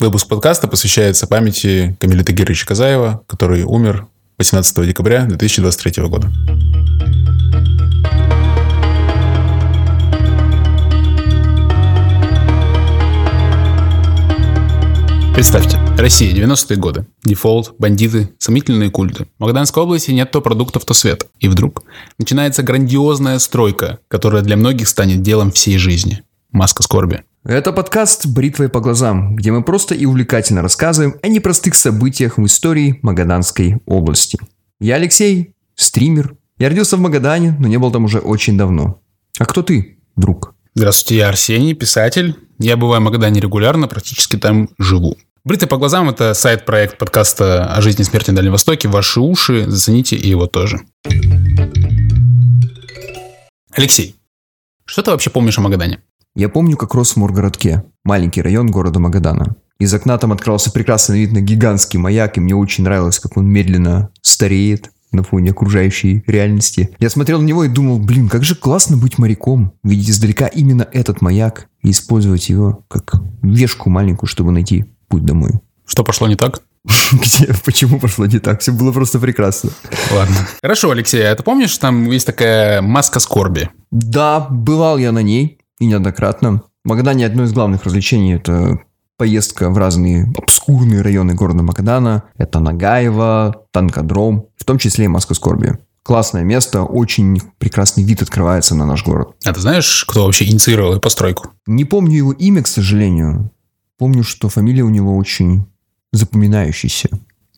Выпуск подкаста посвящается памяти Камиля Тагировича Казаева, который умер 18 декабря 2023 года. Представьте, Россия, 90-е годы. Дефолт, бандиты, сомнительные культы. В Магаданской области нет то продуктов, то света. И вдруг начинается грандиозная стройка, которая для многих станет делом всей жизни. Маска скорби. Это подкаст «Бритвой по глазам», где мы просто и увлекательно рассказываем о непростых событиях в истории Магаданской области. Я Алексей, стример. Я родился в Магадане, но не был там уже очень давно. А кто ты, друг? Здравствуйте, я Арсений, писатель. Я бываю в Магадане регулярно, практически там живу. «Бритый по глазам» — это сайт-проект подкаста о жизни и смерти на Дальнем Востоке. Ваши уши, зацените и его тоже. Алексей, что ты вообще помнишь о Магадане? Я помню, как рос в Моргородке, маленький район города Магадана. Из окна там открывался прекрасный вид на гигантский маяк, и мне очень нравилось, как он медленно стареет на фоне окружающей реальности. Я смотрел на него и думал, блин, как же классно быть моряком, видеть издалека именно этот маяк и использовать его как вешку маленькую, чтобы найти путь домой. Что пошло не так? Где? Почему пошло не так? Все было просто прекрасно. Ладно. Хорошо, Алексей, а ты помнишь, там есть такая маска скорби? Да, бывал я на ней и неоднократно. В Магадане одно из главных развлечений – это поездка в разные обскурные районы города Магадана. Это Нагаева, Танкодром, в том числе и Маска Скорби. Классное место, очень прекрасный вид открывается на наш город. А ты знаешь, кто вообще инициировал эту постройку? Не помню его имя, к сожалению. Помню, что фамилия у него очень запоминающаяся,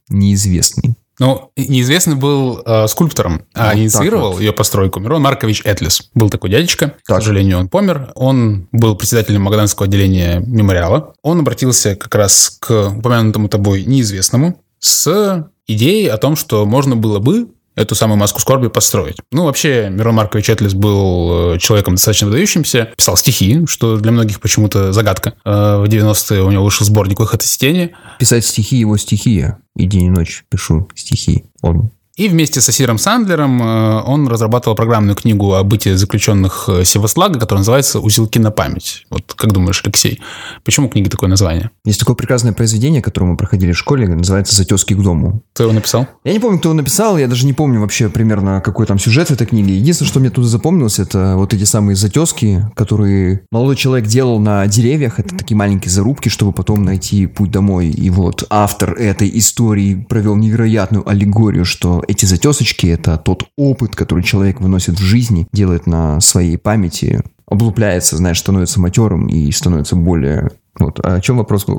неизвестный. Ну, неизвестный был э, скульптором, а ну, инициировал вот. ее постройку Мирон Маркович Этлис. Был такой дядечка, так. к сожалению, он помер. Он был председателем Магаданского отделения мемориала. Он обратился как раз к упомянутому тобой неизвестному с идеей о том, что можно было бы эту самую маску скорби построить. Ну, вообще, Мирон Маркович Этлис был э, человеком достаточно выдающимся, писал стихи, что для многих почему-то загадка. Э, в 90-е у него вышел сборник «Выход из тени». Писать стихи – его стихия. И день и ночь пишу стихи. Он и вместе с Асиром Сандлером э, он разрабатывал программную книгу о бытии заключенных э, Севаслага, которая называется «Узелки на память». Вот как думаешь, Алексей, почему книги такое название? Есть такое прекрасное произведение, которое мы проходили в школе, называется «Затески к дому». Кто его написал? Я не помню, кто его написал, я даже не помню вообще примерно, какой там сюжет в этой книге. Единственное, что мне тут запомнилось, это вот эти самые затески, которые молодой человек делал на деревьях. Это такие маленькие зарубки, чтобы потом найти путь домой. И вот автор этой истории провел невероятную аллегорию, что эти затесочки – это тот опыт, который человек выносит в жизни, делает на своей памяти, облупляется, знаешь, становится матерым и становится более вот, а о чем вопрос был?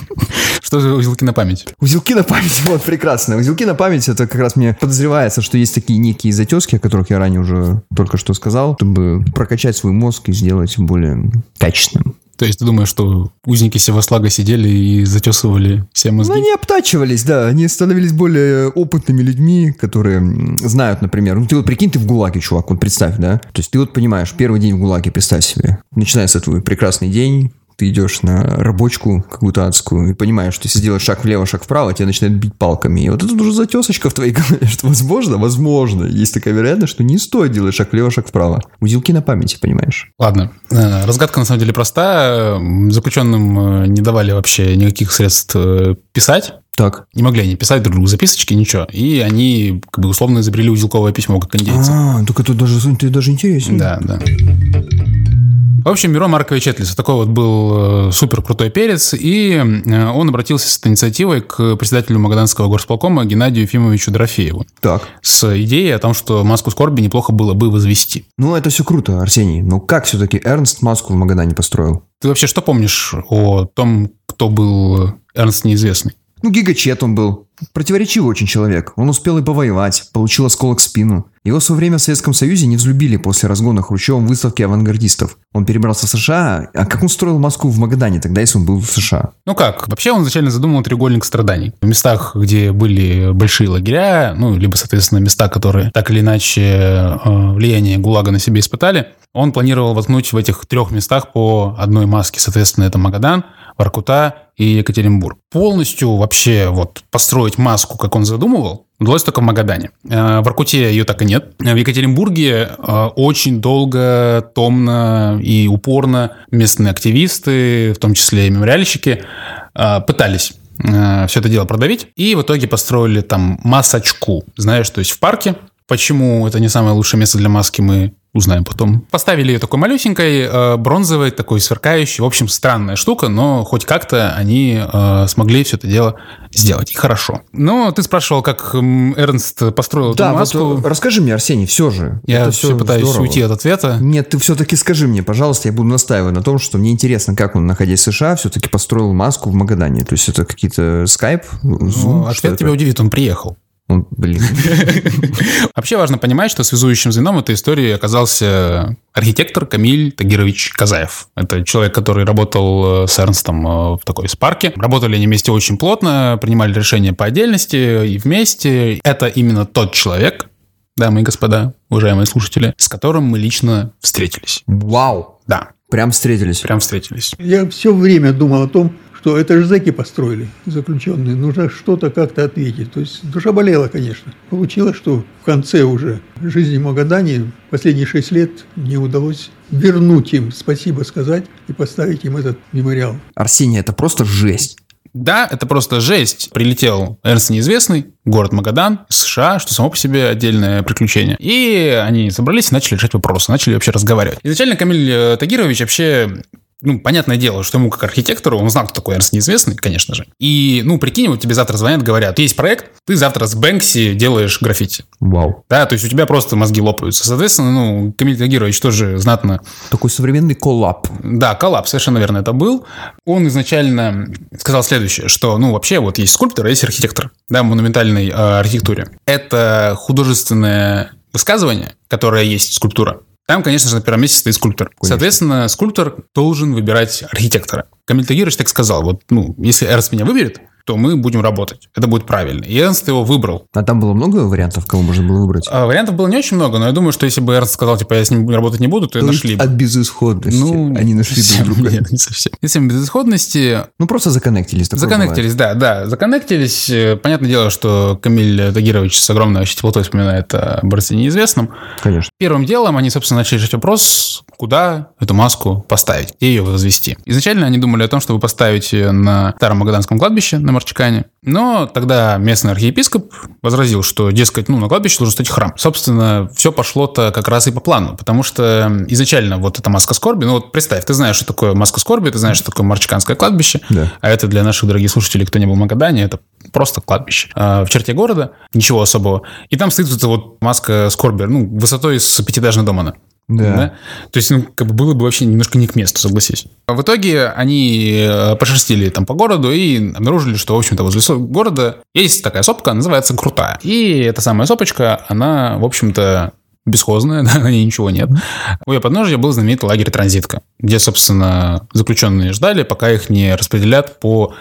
Что за узелки на память? Узелки на память, вот, прекрасно. Узелки на память, это как раз мне подозревается, что есть такие некие затески, о которых я ранее уже только что сказал, чтобы прокачать свой мозг и сделать более качественным. То есть ты думаешь, что узники Севаслага сидели и затесывали все мозги? Ну, они обтачивались, да. Они становились более опытными людьми, которые знают, например. Ну, ты вот прикинь, ты в ГУЛАГе, чувак, вот представь, да? То есть ты вот понимаешь, первый день в ГУЛАГе, представь себе. Начинается твой прекрасный день, ты идешь на рабочку какую-то адскую и понимаешь, что если сделаешь шаг влево, шаг вправо, тебя начинают бить палками. И вот это уже затесочка в твоей голове, что возможно, возможно, есть такая вероятность, что не стоит делать шаг влево, шаг вправо. Узелки на памяти, понимаешь? Ладно. Э, разгадка на самом деле простая. Заключенным э, не давали вообще никаких средств э, писать. Так. Не могли они писать друг другу записочки, ничего. И они, как бы, условно изобрели узелковое письмо, как индейцы. А, так это даже, это даже интересно. Да, да. В общем, Мирон Маркович Этлис такой вот был э, супер крутой перец, и э, он обратился с этой инициативой к председателю Магаданского горсполкома Геннадию Ефимовичу Дорофееву. Так. С идеей о том, что маску скорби неплохо было бы возвести. Ну, это все круто, Арсений. Но как все-таки Эрнст маску в Магадане построил? Ты вообще что помнишь о том, кто был Эрнст неизвестный? Ну, гигачет он был. Противоречивый очень человек. Он успел и повоевать, получил осколок в спину. Его в свое время в Советском Союзе не взлюбили после разгона Хрущевым выставки авангардистов. Он перебрался в США. А как он строил Москву в Магадане тогда, если он был в США? Ну как? Вообще он изначально задумал треугольник страданий. В местах, где были большие лагеря, ну, либо, соответственно, места, которые так или иначе э, влияние ГУЛАГа на себе испытали, он планировал воткнуть в этих трех местах по одной маске. Соответственно, это Магадан, Воркута и Екатеринбург. Полностью вообще вот построить маску, как он задумывал, удалось только в Магадане. Э, в Воркуте ее так и нет. В Екатеринбурге э, очень долго, томно и упорно местные активисты, в том числе и мемориальщики, э, пытались все это дело продавить. И в итоге построили там масочку, знаешь, то есть в парке. Почему это не самое лучшее место для маски, мы узнаем потом. Поставили ее такой малюсенькой, э, бронзовой, такой сверкающей. В общем, странная штука, но хоть как-то они э, смогли все это дело сделать. И хорошо. Но ты спрашивал, как Эрнст построил да, эту маску. Вот, расскажи мне, Арсений, все же. Я это все пытаюсь здорово. уйти от ответа. Нет, ты все-таки скажи мне, пожалуйста, я буду настаивать на том, что мне интересно, как он, находясь в США, все-таки построил маску в Магадане. То есть это какие-то скайп, Zoom? Ну, ответ тебя удивит, он приехал. Он, блин. Вообще важно понимать, что связующим звеном этой истории оказался архитектор Камиль Тагирович Казаев. Это человек, который работал э, с Эрнстом э, в такой спарке. Работали они вместе очень плотно, принимали решения по отдельности и вместе. Это именно тот человек, дамы и господа, уважаемые слушатели, с которым мы лично встретились. Вау! Да. Прям встретились. Прям встретились. Я все время думал о том, что это же зэки построили, заключенные, нужно что-то как-то ответить. То есть душа болела, конечно. Получилось, что в конце уже жизни Магадани последние шесть лет мне удалось вернуть им спасибо сказать и поставить им этот мемориал. Арсений, это просто жесть. Да, это просто жесть. Прилетел Эрнст Неизвестный, город Магадан, США, что само по себе отдельное приключение. И они собрались и начали решать вопросы, начали вообще разговаривать. Изначально Камиль э, Тагирович вообще ну, понятное дело, что ему как архитектору, он знал, кто такой Эрнст Неизвестный, конечно же. И, ну, прикинь, вот тебе завтра звонят, говорят, есть проект, ты завтра с Бэнкси делаешь граффити. Вау. Да, то есть у тебя просто мозги лопаются. Соответственно, ну, Камиль Тагирович тоже знатно... Такой современный коллап. Да, коллап, совершенно верно это был. Он изначально сказал следующее, что, ну, вообще вот есть скульптор, а есть архитектор, да, монументальной э, архитектуре. Это художественное высказывание, которое есть скульптура, там, конечно же, на первом месте стоит скульптор. Конечно. Соответственно, скульптор должен выбирать архитектора. Камиль Тагирович так сказал, вот, ну, если Эрнст меня выберет, то мы будем работать. Это будет правильно. И Эрнст его выбрал. А там было много вариантов, кого можно было выбрать? А, вариантов было не очень много, но я думаю, что если бы Эрнст сказал, типа, я с ним работать не буду, то, то нашли бы. от безысходности ну, они нашли друг друга. Нет, не совсем. Если безысходности... Ну, просто законнектились. Законнектились, да, да. Законнектились. Понятное дело, что Камиль Тагирович с огромной вообще теплотой вспоминает о борце неизвестном. Конечно. Первым делом они, собственно, начали решать вопрос, куда эту маску поставить, где ее возвести. Изначально они думали о том, чтобы поставить ее на Старом Магаданском кладбище на Марчикане, но тогда местный архиепископ возразил, что, дескать, ну, на кладбище должен стать храм. Собственно, все пошло-то как раз и по плану, потому что изначально вот эта маска скорби, ну вот представь, ты знаешь, что такое маска скорби, ты знаешь, что такое Марчиканское кладбище, да. а это для наших дорогих слушателей, кто не был в Магадане, это просто кладбище. А в черте города ничего особого. И там стоит вот эта вот маска скорби, ну, высотой с пятиэтажного дома. Да. да. То есть, ну, как бы было бы вообще немножко не к месту, согласись. А в итоге они э, пошерстили там по городу и обнаружили, что, в общем-то, возле города есть такая сопка, называется Крутая. И эта самая сопочка, она, в общем-то, бесхозная, да, на ней ничего нет. У ее подножия был знаменитый лагерь «Транзитка», где, собственно, заключенные ждали, пока их не распределят по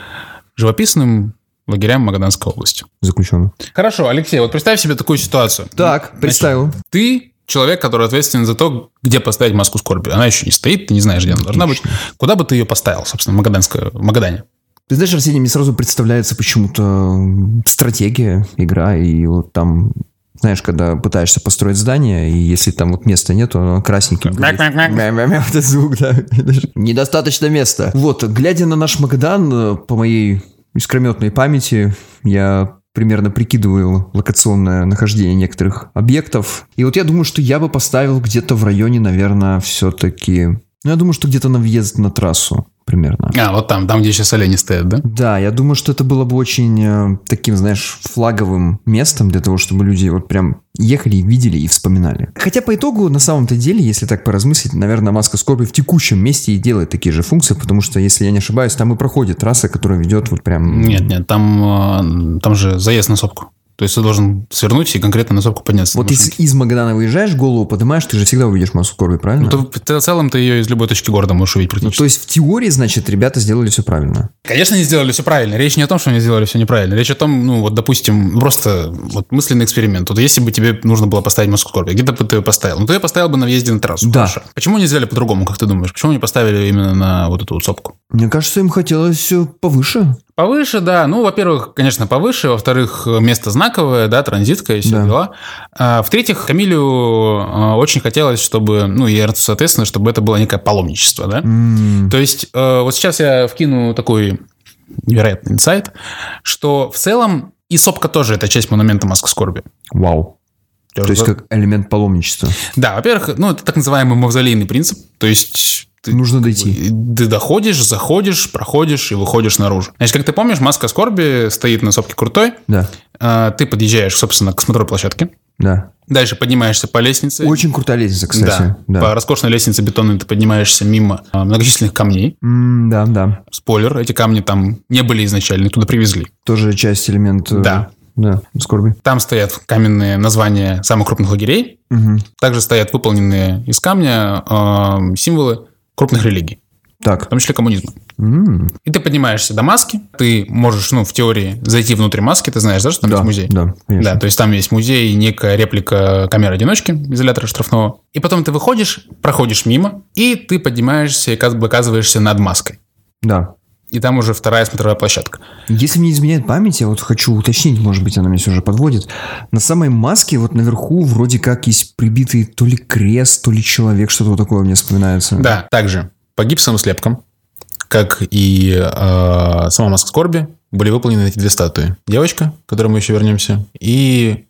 живописным лагерям Магаданской области. Заключенных. Хорошо, Алексей, вот представь себе такую ситуацию. Так, представил. Значит, ты человек, который ответственен за то, где поставить маску скорби. Она еще не стоит, ты не знаешь, где она должна быть. Куда бы ты ее поставил, собственно, в, Магаданское, в Магадане? Ты знаешь, Арсений, мне сразу представляется почему-то стратегия, игра, и вот там знаешь, когда пытаешься построить здание, и если там вот места нету, оно красненьким Вот этот звук, да. Недостаточно места. Вот, глядя на наш Магадан, по моей искрометной памяти, я примерно прикидываю локационное нахождение некоторых объектов. И вот я думаю, что я бы поставил где-то в районе, наверное, все-таки... Ну, я думаю, что где-то на въезд на трассу примерно. А, вот там, там, где сейчас олени стоят, да? Да, я думаю, что это было бы очень э, таким, знаешь, флаговым местом для того, чтобы люди вот прям ехали, видели и вспоминали. Хотя по итогу, на самом-то деле, если так поразмыслить, наверное, маска скорби в текущем месте и делает такие же функции, потому что, если я не ошибаюсь, там и проходит трасса, которая ведет вот прям... Нет, нет, там, э, там же заезд на сопку. То есть ты должен свернуть и конкретно на сопку подняться. Вот если из Магадана выезжаешь, голову поднимаешь, ты же всегда увидишь массу скорби, правильно? Ну, ты, ты в целом ты ее из любой точки города можешь увидеть Ну, практически. то есть в теории, значит, ребята сделали все правильно. Конечно, они сделали все правильно. Речь не о том, что они сделали все неправильно. Речь о том, ну, вот, допустим, просто вот мысленный эксперимент. Вот если бы тебе нужно было поставить маску скорби, где бы ты ее поставил? Ну, ты ее поставил бы на въезде на трассу. Да. Хорошо. Почему не сделали по-другому, как ты думаешь? Почему не поставили именно на вот эту вот сопку? Мне кажется, им хотелось повыше. Повыше, да. Ну, во-первых, конечно, повыше. Во-вторых, место знаковое, да, транзитское, и все Да. дела. А, в-третьих, Камилю а, очень хотелось, чтобы, ну, и Эрцу, соответственно, чтобы это было некое паломничество, да. М, То есть, э, вот сейчас я вкину такой невероятный инсайт, что в целом и сопка тоже это часть монумента Маска скорби. Вау. То есть как элемент паломничества. Да, во-первых, ну, это так называемый мавзолейный принцип. То есть ты, Нужно дойти. ты доходишь, заходишь, проходишь и выходишь наружу. Значит, как ты помнишь, маска скорби стоит на сопке крутой. Да, А, Ты подъезжаешь, собственно, к смотровой площадке. да. Дальше поднимаешься по лестнице. Очень крутая лестница, кстати. Да, Да. по роскошной лестнице бетонной ты поднимаешься мимо а, многочисленных камней. М, да, да. Спойлер, эти камни там не были изначально, туда привезли. Тоже часть элемент... э, Да. Да, скорби. Там стоят каменные названия самых крупных лагерей. Мгм. Также стоят выполненные из камня э, символы крупных религий, в Так. том числе коммунизма. М, И ты поднимаешься до маски, ты можешь, ну, в теории, зайти внутрь маски, ты знаешь, да, что там Да, есть музей? да, конечно. Да, то есть там есть музей, некая реплика камеры-одиночки, изолятора штрафного. И потом ты выходишь, проходишь мимо, и ты поднимаешься и как бы оказываешься над маской. Да. И там уже вторая смотровая площадка. Если мне изменяет память, я вот хочу уточнить, может быть, она меня все же подводит. На самой маске вот наверху вроде как есть прибитый то ли крест, то ли человек, что-то вот такое мне вспоминается. Да, также по гипсовым слепкам, как и э, сама маска скорби, были выполнены эти две статуи. Девочка, к которой мы еще вернемся, и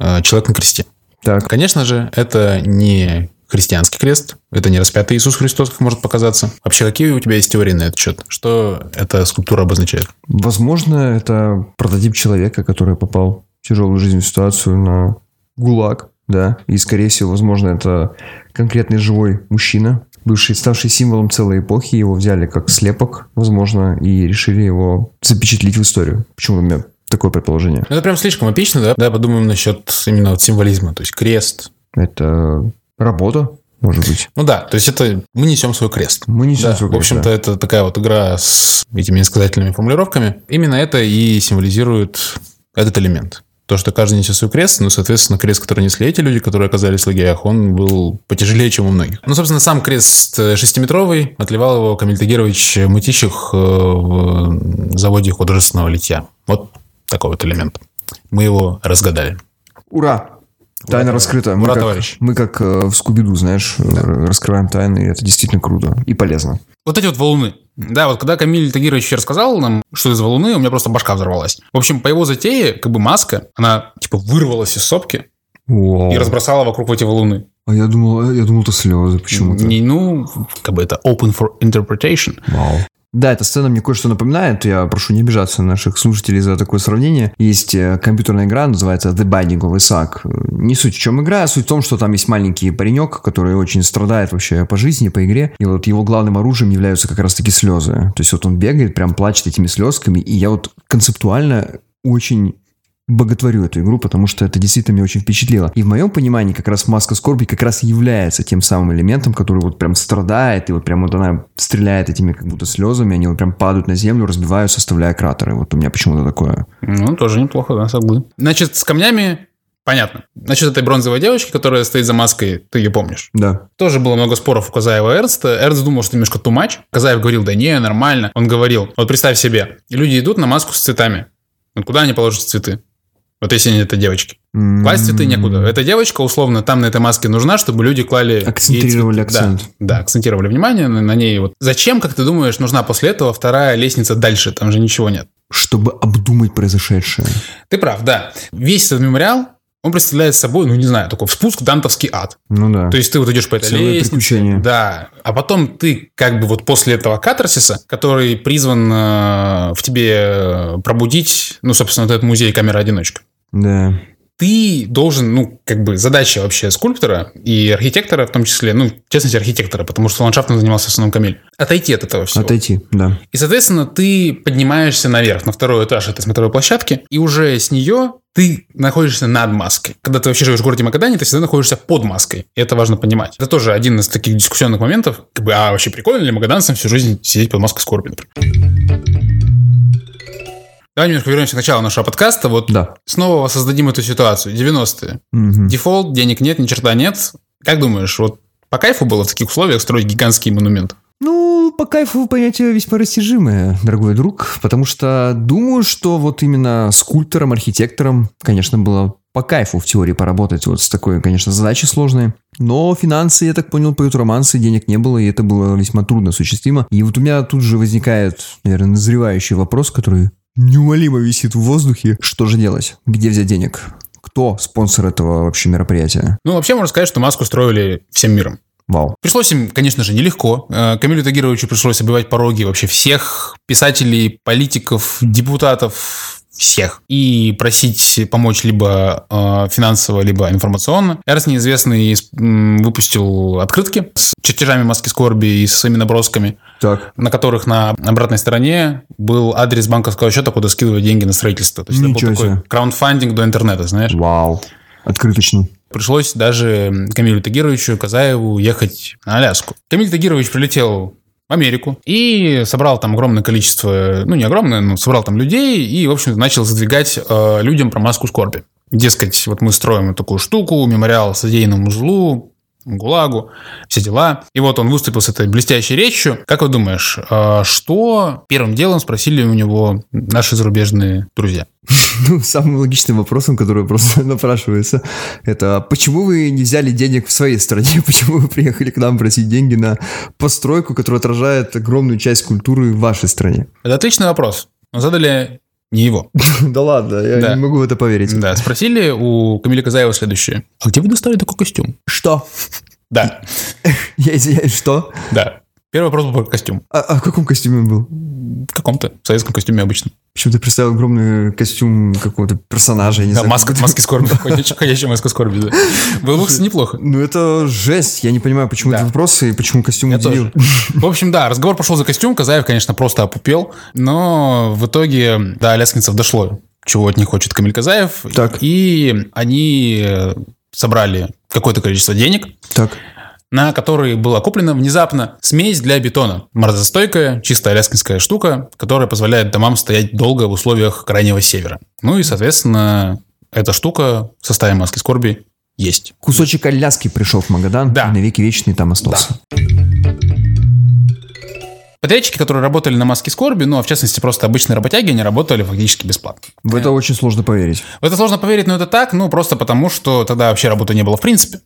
э, человек на кресте. Так. Конечно же, это не христианский крест, это не распятый Иисус Христос, как может показаться. Вообще, какие у тебя есть теории на этот счет? Что эта скульптура обозначает? Возможно, это прототип человека, который попал в тяжелую жизненную ситуацию на ГУЛАГ, да, и, скорее всего, возможно, это конкретный живой мужчина, бывший, ставший символом целой эпохи, его взяли как слепок, возможно, и решили его запечатлить в историю. Почему у меня такое предположение? Ну, Это прям слишком эпично, да? Да, подумаем насчет именно вот символизма, то есть крест. Это работа, может быть. Ну да, то есть это мы несем свой крест. Мы несем Да, свой в крест, общем-то, да. это такая вот игра с этими иносказательными формулировками. Именно это и символизирует этот элемент. То, что каждый несет свой крест, ну, соответственно, крест, который несли эти люди, которые оказались в лагерях, он был потяжелее, чем у многих. Ну, собственно, сам крест э, шестиметровый, отливал его Камиль Тагирович Мытищих э, в заводе художественного литья. Вот такой вот элемент. Мы его разгадали. Ура! Тайна Ура, раскрыта. Мы ура, как, товарищ. мы как э, в Скуби-Ду, знаешь, р- раскрываем тайны, и это действительно круто и полезно. Вот эти вот валуны. Да, вот когда Камиль Тагирович рассказал нам, что за валуны, у меня просто башка взорвалась. В общем, по его затее, как бы маска, она типа вырвалась из сопки Вау. и разбросала вокруг эти валуны. А я думал, я думал, это слезы почему-то. Не, ну, как бы это open for interpretation. Вау. Да, эта сцена мне кое-что напоминает. Я прошу не обижаться наших слушателей за такое сравнение. Есть э, компьютерная игра, называется The Binding of Isaac. Не суть в чем игра, а суть в том, что там есть маленький паренек, который очень страдает вообще по жизни, по игре. И вот его главным оружием являются как раз-таки слезы. То есть вот он бегает, прям плачет этими слезками. И я вот концептуально очень боготворю эту игру, потому что это действительно меня очень впечатлило. И в моем понимании как раз маска скорби как раз является тем самым элементом, который вот прям страдает, и вот прям вот она стреляет этими как будто слезами, они вот прям падают на землю, разбиваются, оставляя кратеры. Вот у меня почему-то такое. Ну, тоже неплохо, да, соглы. Значит, с камнями понятно. Насчет этой бронзовой девочки, которая стоит за маской, ты ее помнишь. Да. Тоже было много споров у Казаева и Эрнста. Эрнст думал, что немножко too much. Казаев говорил, да не, нормально. Он говорил, вот представь себе, люди идут на маску с цветами. Вот куда они положат цветы? Вот если они это девочки. Класть цветы некуда. Эта девочка, условно, там на этой маске нужна, чтобы люди клали... Акцентировали цветы. Да, акцент. Да, акцентировали внимание на, на ней. Вот. Зачем, как ты думаешь, нужна после этого вторая лестница дальше? Там же ничего нет. Чтобы обдумать произошедшее. Ты прав, да. Весь этот мемориал, он представляет собой, ну, не знаю, такой спуск в дантовский ад. Ну да. То есть ты вот идешь по этой Целое лестнице, приключение. да, а потом ты как бы вот после этого катарсиса, который призван э, в тебе э, пробудить, ну, собственно, вот этот музей камера-одиночка. Да. Ты должен, ну, как бы задача вообще скульптора и архитектора, в том числе, ну, в частности, архитектора, потому что ландшафтом занимался в основном Камиль, отойти от этого всего. Отойти, да. И, соответственно, ты поднимаешься наверх, на второй этаж этой смотровой площадки, и уже с нее ты находишься над маской. Когда ты вообще живешь в городе Магадане, ты всегда находишься под маской. И это важно понимать. Это тоже один из таких дискуссионных моментов. Как бы, а вообще прикольно ли магаданцам всю жизнь сидеть под маской скорби, например? Давай немножко вернемся к началу нашего подкаста. Вот Да. снова воссоздадим эту ситуацию. 90-е. Мгм. Дефолт, денег нет, ни черта нет. Как думаешь, вот по кайфу было в таких условиях строить гигантский монумент? Ну, по кайфу понятие весьма растяжимое, дорогой друг, потому что думаю, что вот именно скульптором, архитектором, конечно, было по кайфу в теории поработать вот с такой, конечно, задачей сложной. Но финансы, я так понял, поют романсы, денег не было, и это было весьма трудно осуществимо. И вот у меня тут же возникает, наверное, назревающий вопрос, который неумолимо висит в воздухе. Что же делать? Где взять денег? Кто спонсор этого вообще мероприятия? Ну, вообще можно сказать, что маску строили всем миром. Вау. Пришлось им, конечно же, нелегко. Э, Камилю Тагировичу пришлось обивать пороги вообще всех писателей, политиков, депутатов, всех. И просить помочь либо э, финансово, либо информационно. Эрс неизвестный выпустил открытки с чертежами маски скорби и со своими набросками, Так. на которых на обратной стороне был адрес банковского счета, куда скидывать деньги на строительство. То есть это Ничего был такой краундфандинг до интернета, знаешь. Вау. Открыточный. Пришлось даже Камилю Тагировичу Казаеву ехать на Аляску. Камиль Тагирович прилетел Америку и собрал там огромное количество, ну не огромное, но собрал там людей и, в общем, начал задвигать э, людям про маску скорби. Дескать, вот мы строим такую штуку, мемориал содеянному злу, ГУЛАГу, все дела. И вот он выступил с этой блестящей речью. Как вы думаешь, э, что первым делом спросили у него наши зарубежные друзья? Ну, самым логичным вопросом, который просто напрашивается, это почему вы не взяли денег в своей стране? Почему вы приехали к нам просить деньги на постройку, которая отражает огромную часть культуры в вашей стране? Это отличный вопрос. Задали не его. Да ладно, я Да. не могу в это поверить. Да, спросили у Камиля Казаева следующее. А где вы достали такой костюм? Что? Да, Я извиняюсь, что? да. Первый вопрос был про костюм. А, а в каком костюме он был? В каком-то в советском костюме обычно. Почему-то представил огромный костюм какого-то персонажа, я не Да, знаю. маска, маски скорби. Ходячая маска скорби, да. Было бы, неплохо. Ну, это жесть. Я не понимаю, почему Да. этот вопрос и почему костюм Я удивил. тоже. В общем, да, разговор пошел за костюм. Казаев, конечно, просто опупел. Но в итоге до Аляскинцев дошло, чего от них хочет Камиль Казаев. Так. И они э, собрали какое-то количество денег, Так. На которые была куплена внезапно смесь для бетона. Морозостойкая, чисто аляскинская штука, которая позволяет домам стоять долго в условиях крайнего севера. Ну и, соответственно, эта штука в составе маски скорби есть. Кусочек Аляски пришел в Магадан, Да. и навеки вечный там остался. Подрядчики, которые работали на маске скорби, ну, а в частности, просто обычные работяги, они работали фактически бесплатно. В это очень сложно поверить. В это сложно поверить, но это так, ну, просто потому, что тогда вообще работы не было в принципе.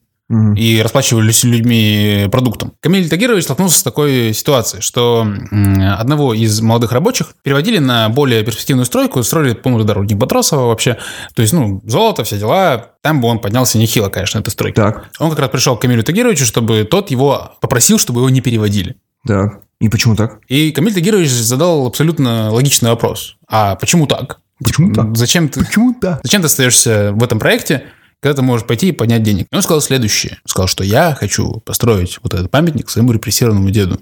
И расплачивались людьми продуктом. Камиль Тагирович столкнулся с такой ситуацией, что одного из молодых рабочих переводили на более перспективную стройку, строили, по-моему, дорогник Батросова вообще. То есть, ну, золото, все дела. Там бы он поднялся нехило, конечно, этой стройки. Так, Он как раз пришел к Камилю Тагировичу, чтобы тот его попросил, чтобы его не переводили. так. И почему так? И Камиль Тагирович задал абсолютно логичный вопрос. А почему так? Почему так? Зачем ты, Почему так? Зачем ты остаешься в этом проекте, когда ты можешь пойти и поднять денег? И он сказал следующее. Сказал, что я хочу построить вот этот памятник своему репрессированному деду.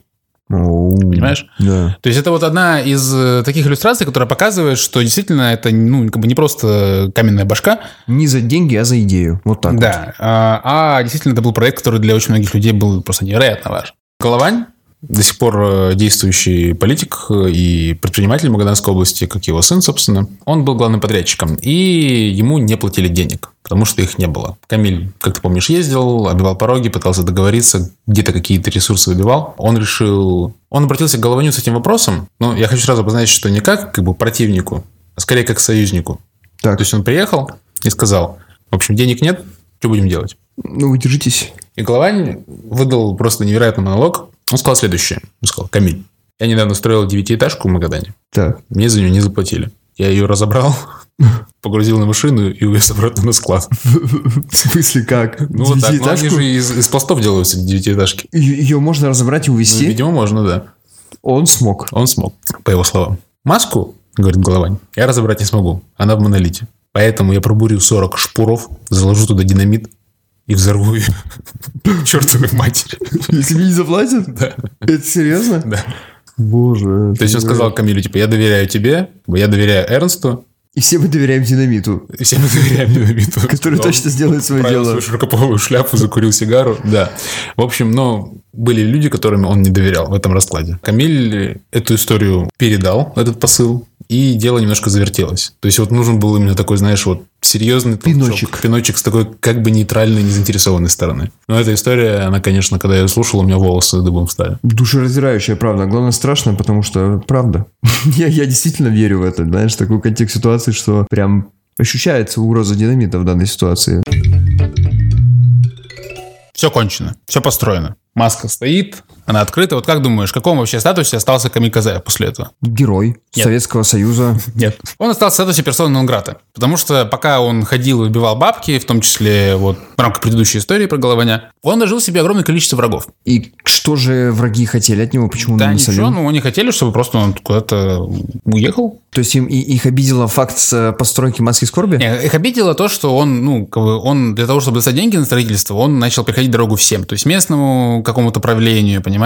Понимаешь? Да. То есть это вот одна из э, таких иллюстраций, которая показывает, что действительно это ну, как бы не просто каменная башка, Не за деньги, а за идею. Вот так. вот. да, а, а действительно это был проект, который для очень многих людей был просто невероятно важен. Головань, до сих пор э, действующий политик э, и предприниматель Магаданской области, как его сын, собственно, он был главным подрядчиком, и ему не платили денег, потому что их не было. Камиль, как ты помнишь, ездил, обивал пороги, пытался договориться, где-то какие-то ресурсы выбивал. Он решил... Он обратился к Голованю с этим вопросом, но я хочу сразу обозначить, что не как, как бы противнику, а скорее как союзнику. Так, То есть он приехал и сказал, в общем, денег нет, что будем делать? ну вы держитесь. И Головань выдал просто невероятный монолог. Он сказал следующее. Он сказал, Камиль, я недавно строил девятиэтажку в Магадане. Так. Мне за нее не заплатили. Я ее разобрал, погрузил на машину и увез обратно на склад. В смысле как? Ну вот так. Ну, они же из, из пластов делаются девятиэтажки. Ее можно разобрать и Ну, увезти? видимо, можно, да. Он смог. Он смог, по его словам. Маску, говорит Головань, я разобрать не смогу. Она в монолите. Поэтому я пробурю 40 шпуров, заложу туда динамит и взорву ее. Чертовой матери. Если мне не заплатят? Да. Это серьезно? Да. Боже. То есть он сказал Камилю, типа, я доверяю тебе, я доверяю Эрнсту, И все мы доверяем динамиту, и все мы доверяем динамиту. который точно сделает свое дело. свою широкополую шляпу, закурил сигару, да. В общем, ну, были люди, которым он не доверял в этом раскладе. Камиль эту историю передал, этот посыл, и дело немножко завертелось. То есть вот нужен был именно такой, знаешь, вот серьезный толчок, Пиночек. пиночек с такой как бы нейтральной, незаинтересованной стороны. Но эта история, она, конечно, когда я ее слушал, у меня волосы дыбом встали. Душераздирающая правда. Главное, страшно, потому что правда. я, я действительно верю в это, знаешь, такой контекст ситуации, что прям ощущается угроза динамита в данной ситуации. Все кончено, все построено. Маска стоит, она открыта. Вот как думаешь, в каком вообще статусе остался Камиль Казаев после этого? Герой Нет. Советского Союза. Нет. Он остался в статусе персоны нон-грата. Потому что пока он ходил и убивал бабки, в том числе вот в рамках предыдущей истории про Голованя, он нажил себе огромное количество врагов. И что же враги хотели от него? Почему он Да, не ничего, насолил? ну они хотели, чтобы просто он куда-то уехал. То есть им и- их обидело факт с э, постройки маски скорби? Не, их обидело то, что он, ну, как бы он для того, чтобы достать деньги на строительство, он начал приходить дорогу всем. То есть местному какому-то правлению, понимаешь,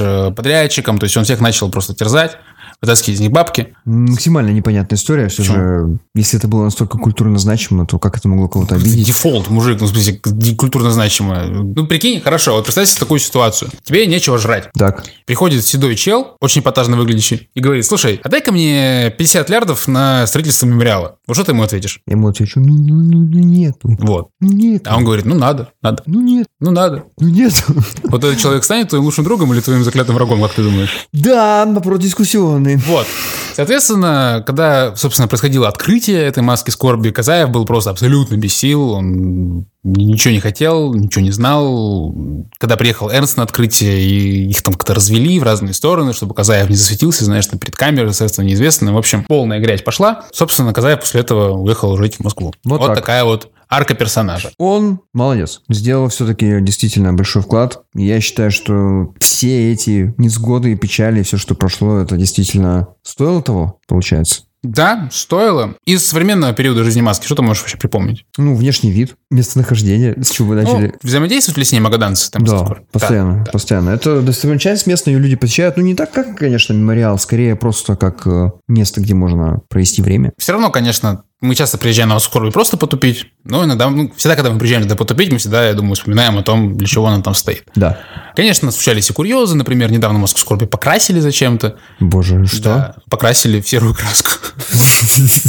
э, подрядчикам. То есть он всех начал просто терзать, вытаскивать из них бабки. Максимально непонятная история. Все же, если это было настолько культурно значимо, то как это могло кого-то обидеть? Дефолт, мужик, ну, в смысле, культурно значимое. Ну, прикинь, хорошо, вот представь себе такую ситуацию. Тебе нечего жрать. Так. Приходит седой чел, очень эпатажно выглядящий, и говорит, слушай, а дай-ка мне 50 лярдов на строительство мемориала. Вот что ты ему ответишь? Я ему отвечу, ну, ну, ну, ну, нету. Вот. Ну, нет. А он говорит, ну надо, надо, Ну, нет. Ну надо. Ну, нету. Вот этот человек станет твоим лучшим другом или твоим заклятым врагом, как ты думаешь? Да, вопрос дискуссионный. Вот. Соответственно, когда, собственно, происходило открытие этой маски скорби, Казаев был просто абсолютно без сил, он ничего не хотел, ничего не знал. Когда приехал Эрнст на открытие, и их там как-то развели в разные стороны, чтобы Казаев не засветился, знаешь, там перед камерой, соответственно, неизвестно. В общем, полная грязь пошла. Собственно, Казаев после этого уехал жить в Москву. Вот Вот, так. такая вот арка персонажа. Он молодец. Сделал все-таки действительно большой вклад. Я считаю, что все эти несгоды и печали, все, что прошло, это действительно стоило того, получается. Да, стоило. Из современного периода жизни маски, что ты можешь вообще припомнить? Ну, внешний вид, местонахождение, с чего вы начали. Ну, взаимодействуют ли с ней магаданцы? Там, Да, постоянно, да. постоянно. Это достопримечательность местная, ее люди посещают. Ну, не так, как, конечно, мемориал, скорее просто как э, место, где можно провести время. Все равно, конечно, мы часто приезжаем на скорую просто потупить, но иногда, ну, всегда, когда мы приезжаем туда потупить, мы всегда, я думаю, вспоминаем о том, для чего она там стоит. Да. Конечно, случались и курьезы, например, недавно Москву скорби покрасили зачем-то. Боже, что? Да, покрасили в серую краску.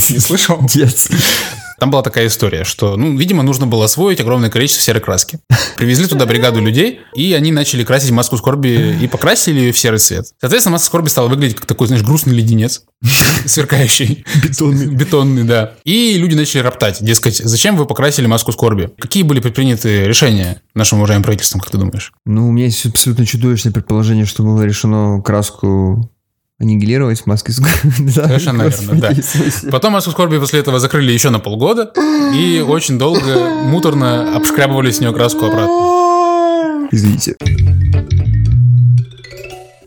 Не слышал? Нет. Там была такая история, что, ну, видимо, нужно было освоить огромное количество серой краски. Привезли туда бригаду людей, и они начали красить маску скорби и покрасили ее в серый цвет. Соответственно, маска скорби стала выглядеть как такой, знаешь, грустный леденец, сверкающий. Бетонный. Бетонный, да. И люди начали роптать, дескать, зачем вы покрасили маску скорби? Какие были предприняты решения нашим уважаемым правительством, как ты думаешь? Ну, у меня есть абсолютно чудовищное предположение, что было решено краску аннигилировать в маске. Совершенно верно, да. Потом маску скорби после этого закрыли еще на полгода, и очень долго муторно обшкрябывали с нее краску обратно. Извините.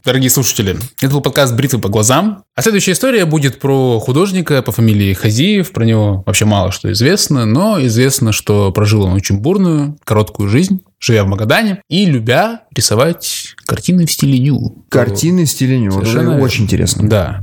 Дорогие слушатели, это был подкаст «Бритвы по глазам». А следующая история будет про художника по фамилии Хазиев. Про него вообще мало что известно, но известно, что прожил он очень бурную, короткую жизнь, живя в Магадане и любя рисовать картины в стиле ню. Картины в стиле Нью. Совершенно верно. Очень интересно. Да.